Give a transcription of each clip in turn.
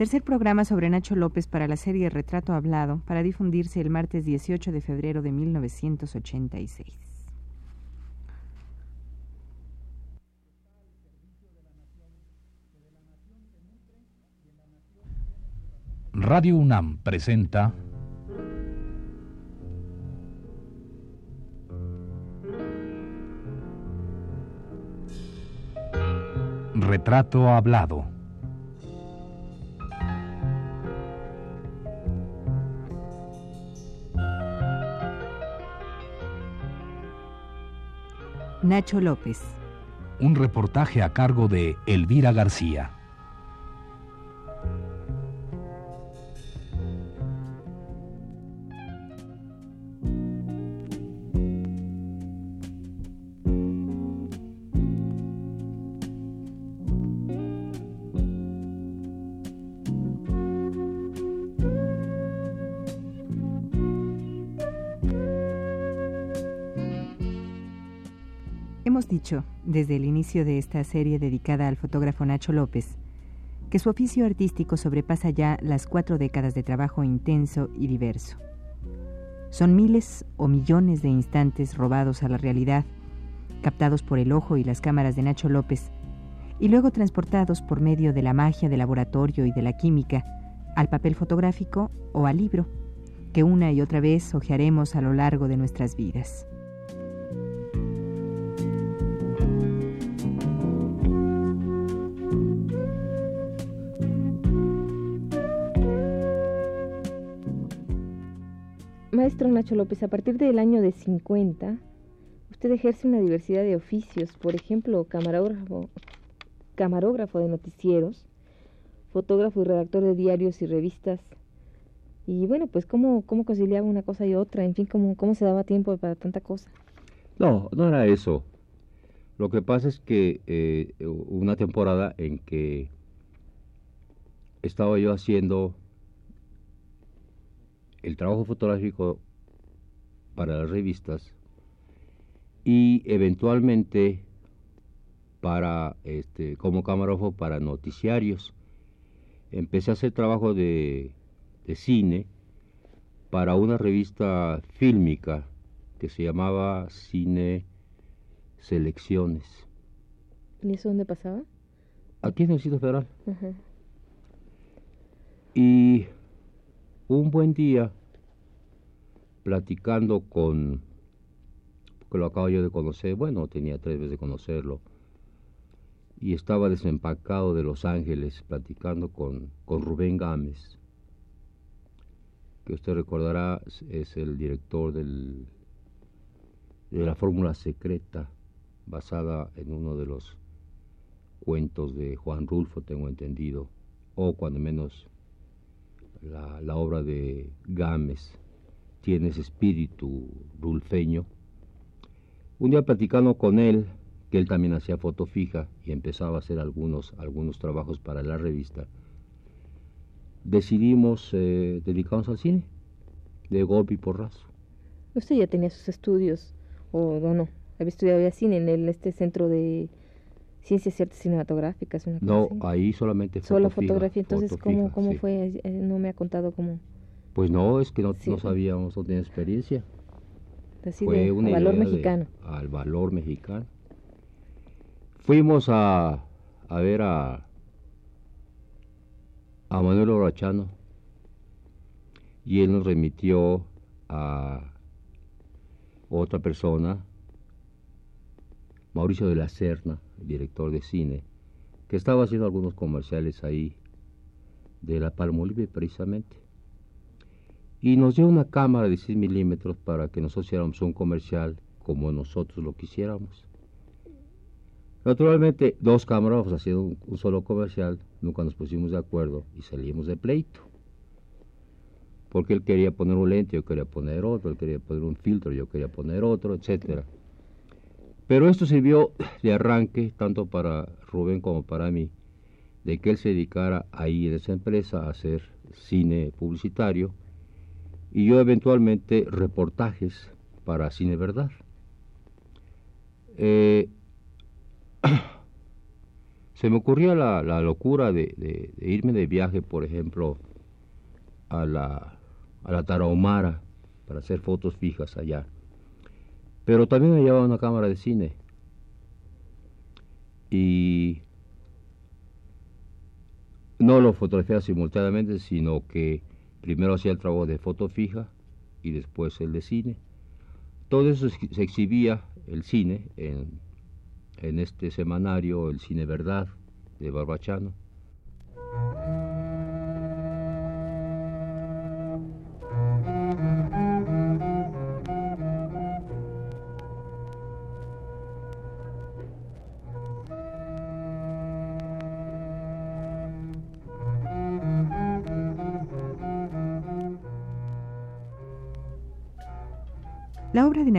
Tercer programa sobre Nacho López para la serie Retrato Hablado, para difundirse el martes 18 de febrero de 1986. Radio UNAM presenta Retrato Hablado. Nacho López. Un reportaje a cargo de Elvira García. Desde el inicio de esta serie dedicada al fotógrafo Nacho López, que su oficio artístico sobrepasa ya las cuatro décadas de trabajo intenso y diverso. Son miles o millones de instantes robados a la realidad, captados por el ojo y las cámaras de Nacho López, y luego transportados por medio de la magia del laboratorio y de la química al papel fotográfico o al libro, que una y otra vez hojearemos a lo largo de nuestras vidas. Maestro Nacho López, a partir del año de 50, usted ejerce una diversidad de oficios, por ejemplo, camarógrafo, camarógrafo de noticieros, fotógrafo y redactor de diarios y revistas. Y bueno, pues cómo, cómo conciliaba una cosa y otra, en fin, cómo, cómo se daba tiempo para tanta cosa. No, no era eso. Lo que pasa es que eh, una temporada en que estaba yo haciendo el trabajo fotográfico para las revistas y eventualmente para este como camarógrafo para noticiarios. Empecé a hacer trabajo de, de cine para una revista fílmica que se llamaba Cine Selecciones. ¿Y eso dónde pasaba? Aquí en el sitio federal. Y un buen día, platicando con, que lo acabo yo de conocer, bueno, tenía tres veces de conocerlo, y estaba desempacado de Los Ángeles, platicando con, con Rubén Gámez, que usted recordará es el director del, de la fórmula secreta, basada en uno de los cuentos de Juan Rulfo, tengo entendido, o cuando menos la, obra de Gámez tiene ese espíritu rulfeño. Un día platicando con él, que él también hacía foto fija y empezaba a hacer algunos, algunos trabajos para la revista, decidimos eh, dedicarnos al cine, de golpe y porrazo. ¿Usted ya tenía sus estudios, o no? ¿Había estudiado cine en este centro de ciencias ciertas cinematográficas. Una no, ahí solamente Solo fotografía. Entonces, ¿cómo, cómo fue? Eh, no me ha contado cómo. Pues no, es que no, no sabíamos, no tenía experiencia. fue un valor mexicano. al valor mexicano. Fuimos a, a ver a, a Manuel Orachano y él nos remitió a otra persona, Mauricio de la Serna, director de cine, que estaba haciendo algunos comerciales ahí de la Palmolive precisamente. Y nos dio una cámara de 6 milímetros para que nosotros hiciéramos un comercial como nosotros lo quisiéramos. Naturalmente, dos camarógrafos haciendo un, un, solo comercial, nunca nos pusimos de acuerdo y salimos de pleito. Porque él quería poner un lente, yo quería poner otro, él quería poner un filtro, yo quería poner otro, etcétera. Pero esto sirvió de arranque tanto para Rubén como para mí, de que él se dedicara ahí en esa empresa a hacer cine publicitario y yo eventualmente reportajes para Cine Verdad. Eh, se me ocurría la, locura de, irme de viaje, por ejemplo, a la, a la Tarahumara para hacer fotos fijas allá. Pero también me llevaba una cámara de cine. Y no lo fotografiaba simultáneamente, sino que primero hacía el trabajo de foto fija y después el de cine. Todo eso se exhibía, el cine, en, en este semanario, el Cine Verdad, de Barbachano.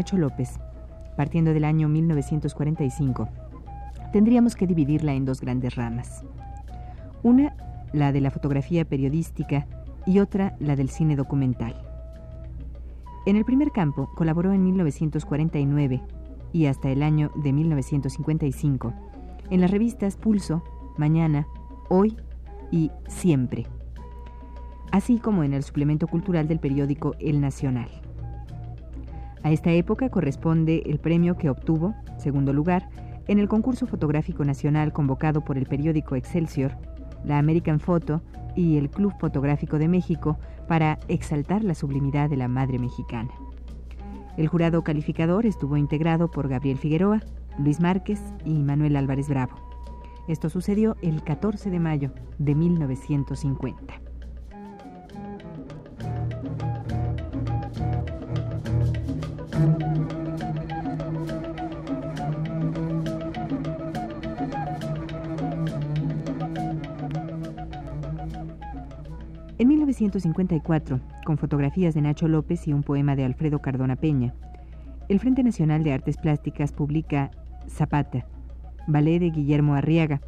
Nacho López, partiendo del año 1945, tendríamos que dividirla en dos grandes ramas. Una, la de la fotografía periodística, y otra, la del cine documental. En el primer campo colaboró en 1949 y hasta el año de 1955 en las revistas Pulso, Mañana, Hoy y Siempre, así como en el suplemento cultural del periódico El Nacional. A esta época corresponde el premio que obtuvo, segundo lugar, en el concurso fotográfico nacional convocado por el periódico Excelsior, la American Photo y el Club Fotográfico de México para exaltar la sublimidad de la madre mexicana. El jurado calificador estuvo integrado por Gabriel Figueroa, Luis Márquez y Manuel Álvarez Bravo. Esto sucedió el 14 de mayo de 1950. 1954, con fotografías de Nacho López y un poema de Alfredo Cardona Peña, el Frente Nacional de Artes Plásticas publica Zapata, ballet de Guillermo Arriaga,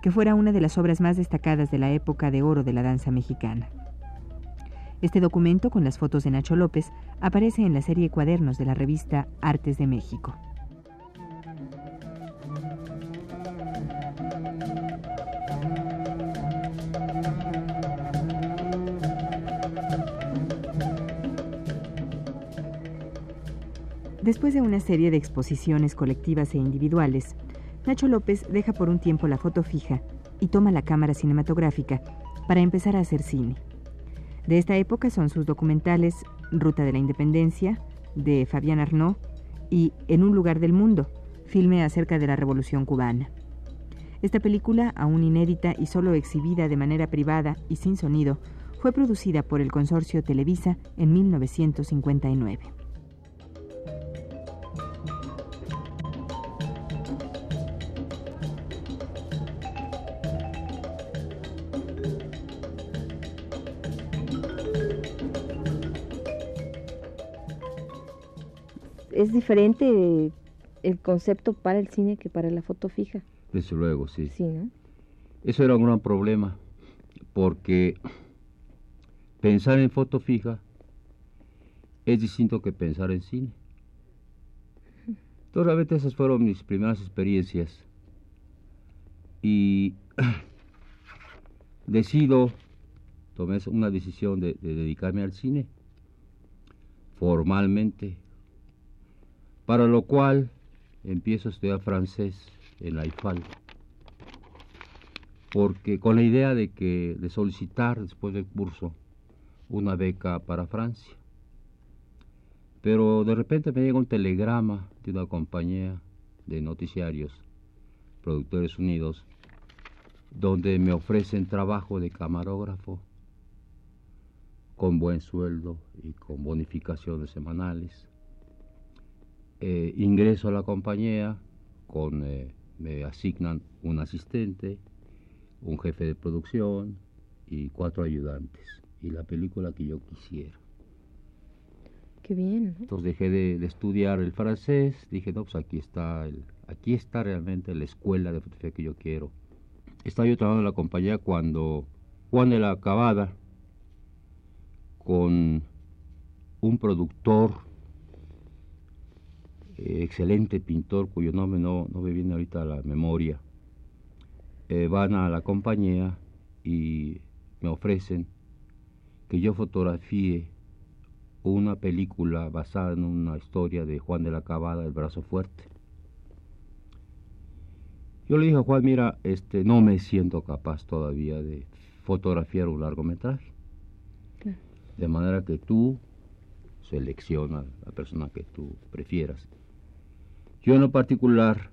que fuera una de las obras más destacadas de la época de oro de la danza mexicana. Este documento, con las fotos de Nacho López, aparece en la serie Cuadernos de la revista Artes de México. Después de una serie de exposiciones colectivas e individuales, Nacho López deja por un tiempo la foto fija y toma la cámara cinematográfica para empezar a hacer cine. De esta época son sus documentales Ruta de la Independencia, de Fabián Arnaud, y En un lugar del mundo, filme acerca de la Revolución cubana. Esta película, aún inédita y solo exhibida de manera privada y sin sonido, fue producida por el consorcio Televisa en 1959. Es diferente el concepto para el cine que para la foto fija. Desde luego, sí. Sí, ¿no? Eso era un gran problema, porque pensar en foto fija es distinto que pensar en cine. Entonces, realmente esas fueron mis primeras experiencias. Y decido, tomé una decisión de dedicarme al cine formalmente para lo cual empiezo a estudiar francés en la IFAL, porque con la idea de que de solicitar después del curso una beca para Francia. Pero de repente me llega un telegrama de una compañía de noticiarios, Productores Unidos, donde me ofrecen trabajo de camarógrafo con buen sueldo y con bonificaciones semanales eh, ingreso a la compañía, con, eh, me asignan un asistente, un jefe de producción y cuatro ayudantes. Y la película que yo quisiera. Qué bien. Entonces dejé de, estudiar el francés, dije, no, pues aquí está, el, aquí está realmente la escuela de fotografía que yo quiero. Estaba yo trabajando en la compañía cuando Juan de la Acabada, con un productor eh, excelente pintor cuyo nombre no, no me viene ahorita a la memoria, eh, van a la compañía y me ofrecen que yo fotografíe una película basada en una historia de Juan de la Cabada, El Brazo Fuerte. Yo le dije a Juan, mira, este, no me siento capaz todavía de fotografiar un largometraje. De manera que tú selecciona la persona que tú prefieras. Yo en lo particular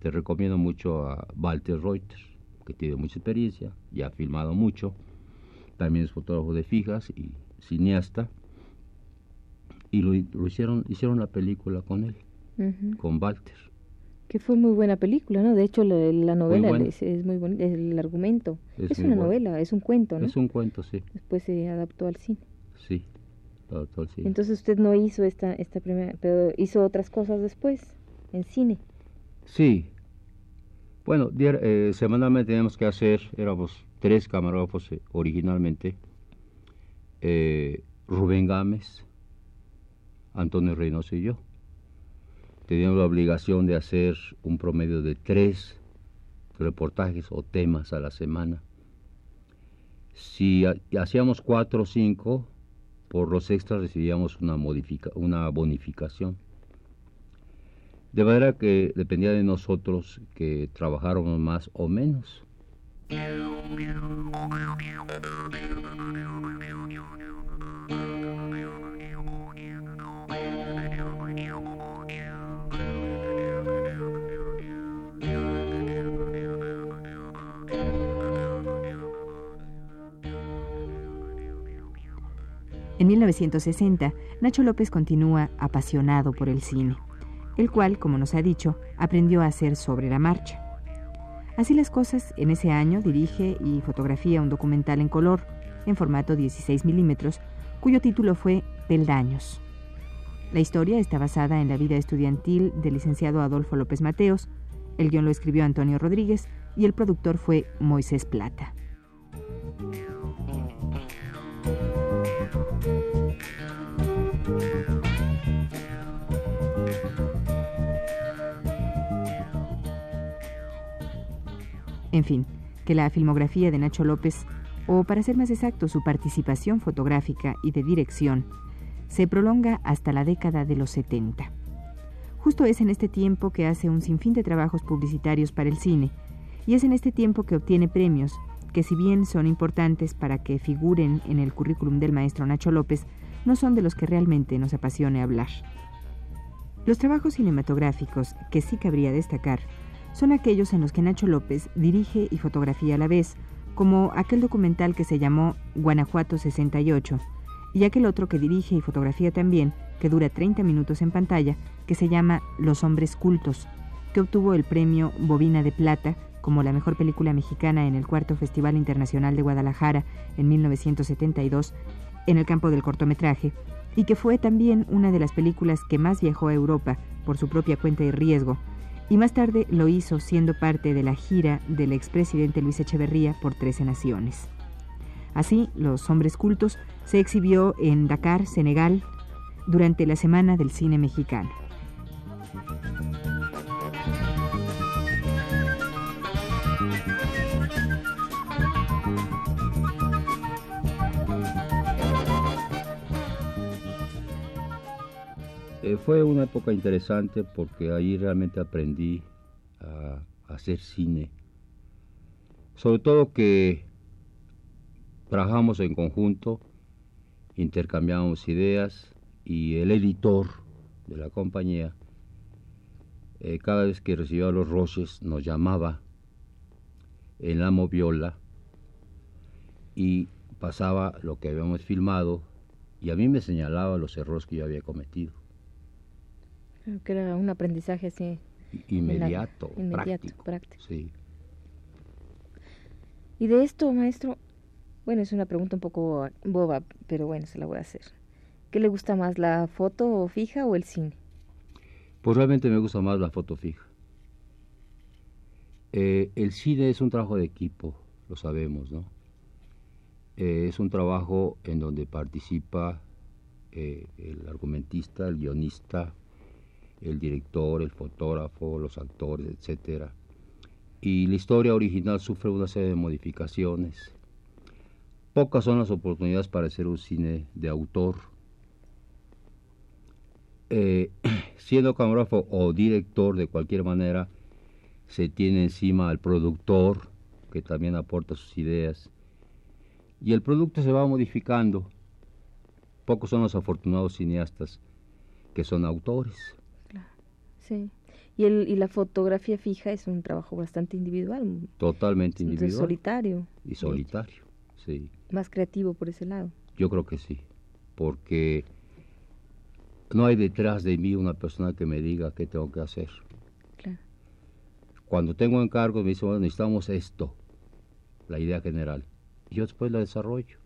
te recomiendo mucho a Walter Reuter, que tiene mucha experiencia, ya ha filmado mucho, también es fotógrafo de fijas y cineasta, y lo, hicieron, hicieron la película con él, con Walter. Que fue muy buena película, ¿no? De hecho, la, novela es, muy bonita, el argumento. Es, una novela, es un cuento, ¿no? Es un cuento, sí. Después se adaptó al cine. Sí. Entonces usted no hizo esta, esta primera, pero hizo otras cosas después, en cine. Sí. Bueno, eh, semanalmente teníamos que hacer, éramos tres camarógrafos eh, originalmente, eh, Rubén Gámez, Antonio Reynoso y yo. Teníamos la obligación de hacer un promedio de tres reportajes o temas a la semana. Si hacíamos cuatro o cinco, por los extras recibíamos una, una bonificación. De manera que dependía de nosotros que trabajáramos más o menos. En 1960, Nacho López continúa apasionado por el cine, el cual, como nos ha dicho, aprendió a hacer sobre la marcha. Así las cosas, en ese año dirige y fotografía un documental en color, en formato 16 milímetros, cuyo título fue Peldaños. La historia está basada en la vida estudiantil del licenciado Adolfo López Mateos, el guion lo escribió Antonio Rodríguez y el productor fue Moisés Plata. En fin, que la filmografía de Nacho López, o para ser más exacto, su participación fotográfica y de dirección, se prolonga hasta la década de los 70. Justo es en este tiempo que hace un sinfín de trabajos publicitarios para el cine, y es en este tiempo que obtiene premios que si bien son importantes para que figuren en el currículum del maestro Nacho López, no son de los que realmente nos apasione hablar. Los trabajos cinematográficos que sí cabría destacar son aquellos en los que Nacho López dirige y fotografía a la vez, como aquel documental que se llamó Guanajuato 68, y aquel otro que dirige y fotografía también, que dura 30 minutos en pantalla, que se llama Los Hombres Cultos, que obtuvo el premio Bobina de Plata como la mejor película mexicana en el cuarto Festival Internacional de Guadalajara en 1972 en el campo del cortometraje, y que fue también una de las películas que más viajó a Europa por su propia cuenta y riesgo, y más tarde lo hizo siendo parte de la gira del expresidente Luis Echeverría por 13 naciones. Así, Los Hombres Cultos se exhibió en Dakar, Senegal, durante la Semana del Cine Mexicano. Eh, fue una época interesante porque ahí realmente aprendí a, hacer cine. Sobre todo que trabajamos en conjunto, intercambiamos ideas y el editor de la compañía, eh, cada vez que recibía los roces, nos llamaba en la moviola y pasaba lo que habíamos filmado y a mí me señalaba los errores que yo había cometido. Creo que era un aprendizaje así. Inmediato, práctico. Sí. Y de esto, maestro, bueno, es una pregunta un poco boba, pero bueno, se la voy a hacer. ¿Qué le gusta más, la foto fija o el cine? Pues realmente me gusta más la foto fija. Eh, el cine es un trabajo de equipo, lo sabemos, ¿no? Eh, es un trabajo en donde participa eh, el argumentista, el guionista, el director, el fotógrafo, los actores, etc. y la historia original sufre una serie de modificaciones. Pocas son las oportunidades para hacer un cine de autor. Eh, siendo camarógrafo o director de cualquier manera, se tiene encima al productor, que también aporta sus ideas, y el producto se va modificando. Pocos son los afortunados cineastas que son autores. Sí. Y, el, y la fotografía fija es un trabajo bastante individual. Totalmente individual. Solitario. Y solitario, sí. Más creativo por ese lado. Yo creo que sí, porque no hay detrás de mí una persona que me diga qué tengo que hacer. Claro. Cuando tengo encargos me dicen, bueno, necesitamos esto, la idea general. Y yo después la desarrollo.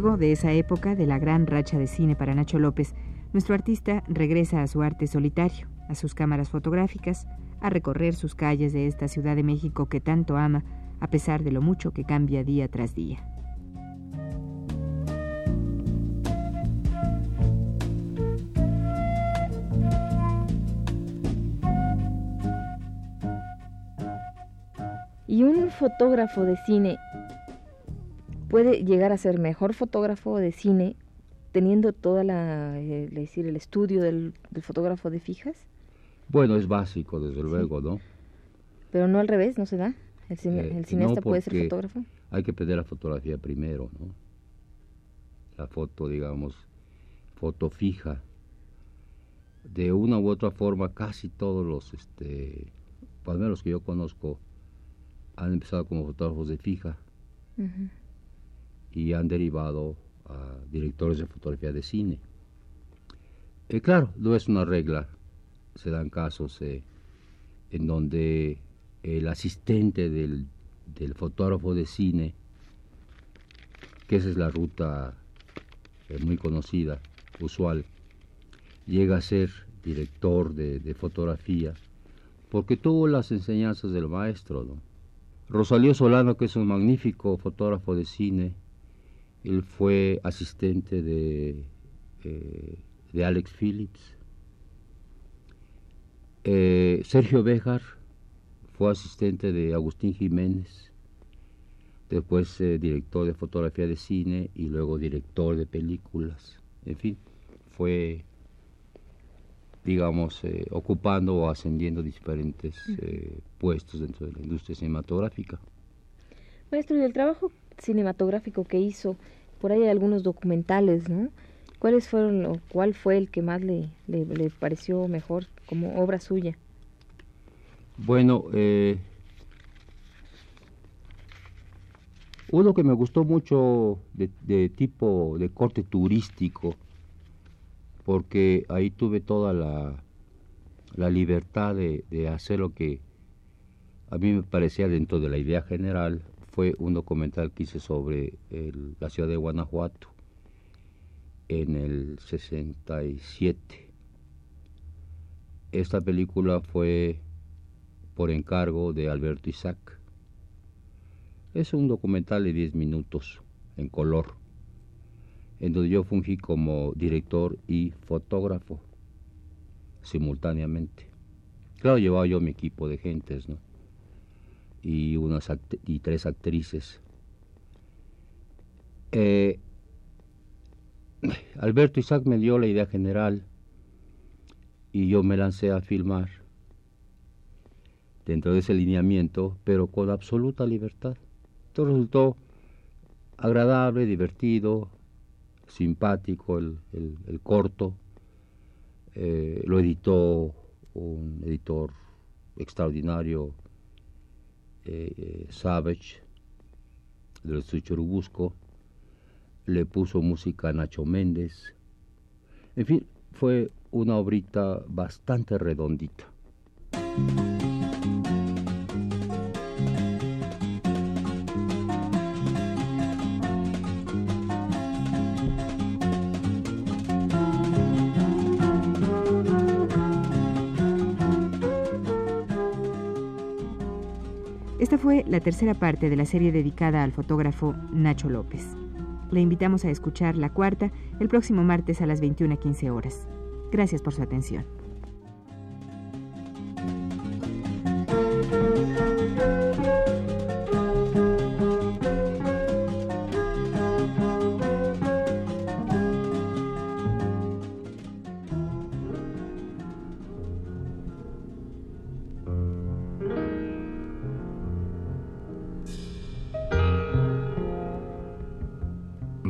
Luego de esa época de la gran racha de cine para Nacho López, nuestro artista regresa a su arte solitario, a sus cámaras fotográficas, a recorrer sus calles de esta Ciudad de México que tanto ama, a pesar de lo mucho que cambia día tras día. Y un fotógrafo de cine puede llegar a ser mejor fotógrafo de cine teniendo toda la, eh, decir, el estudio del, fotógrafo de fijas? Bueno, es básico, desde luego, ¿no? Pero no al revés, ¿no se da? ¿El, eh, cineasta puede ser fotógrafo? Hay que pedir la fotografía primero, ¿no? La foto, digamos, foto fija. De una u otra forma, casi todos los, este, al menos que yo conozco, han empezado como fotógrafos de fija y han derivado a directores de fotografía de cine. Eh, claro, no es una regla, se dan casos eh, en donde el asistente del, fotógrafo de cine, que esa es la ruta eh, muy conocida, usual, llega a ser director de, de, fotografía porque tuvo las enseñanzas del maestro. ¿no? Rosalío Solano, que es un magnífico fotógrafo de cine, él fue asistente de, eh, de Alex Phillips. Eh, Sergio Béjar fue asistente de Agustín Jiménez, después eh, director de fotografía de cine y luego director de películas. En fin, fue, digamos, ocupando o ascendiendo diferentes puestos dentro de la industria cinematográfica. Maestro, ¿y el trabajo cinematográfico que hizo, por ahí hay algunos documentales, ¿no? ¿Cuáles fueron o cuál fue el que más le, le, pareció mejor como obra suya? Bueno, eh, uno que me gustó mucho de, tipo de corte turístico, porque ahí tuve toda la, la libertad de, de hacer lo que a mí me parecía dentro de la idea general fue un documental que hice sobre la ciudad de Guanajuato en el 67. Esta película fue por encargo de Alberto Isaac. Es un documental de 10 minutos en color, en donde yo fungí como director y fotógrafo simultáneamente. Claro, llevaba yo mi equipo de gentes, ¿no? Y, unas y tres actrices. Eh, Alberto Isaac me dio la idea general y yo me lancé a filmar dentro de ese lineamiento, pero con absoluta libertad. Todo resultó agradable, divertido, simpático el, el, corto. Eh, lo editó un editor extraordinario, eh, Savage, del estudio Churubusco, le puso música a Nacho Méndez. En fin, fue una obrita bastante redondita. Esta fue la tercera parte de la serie dedicada al fotógrafo Nacho López. Le invitamos a escuchar la cuarta el próximo martes a las 21.15 horas. Gracias por su atención.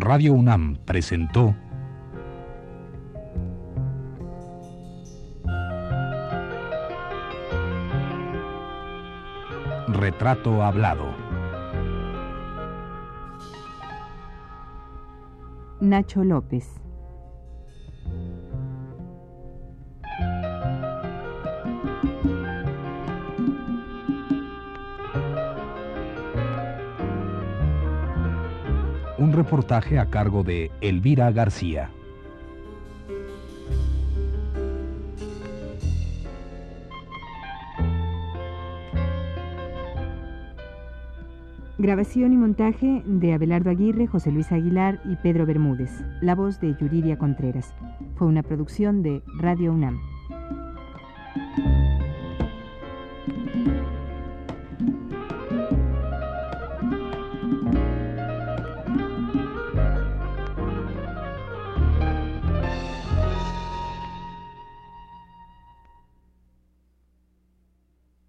Radio UNAM presentó Retrato Hablado. Nacho López. Un reportaje a cargo de Elvira García. Grabación y montaje de Abelardo Aguirre, José Luis Aguilar y Pedro Bermúdez. La voz de Yuridia Contreras. Fue una producción de Radio UNAM.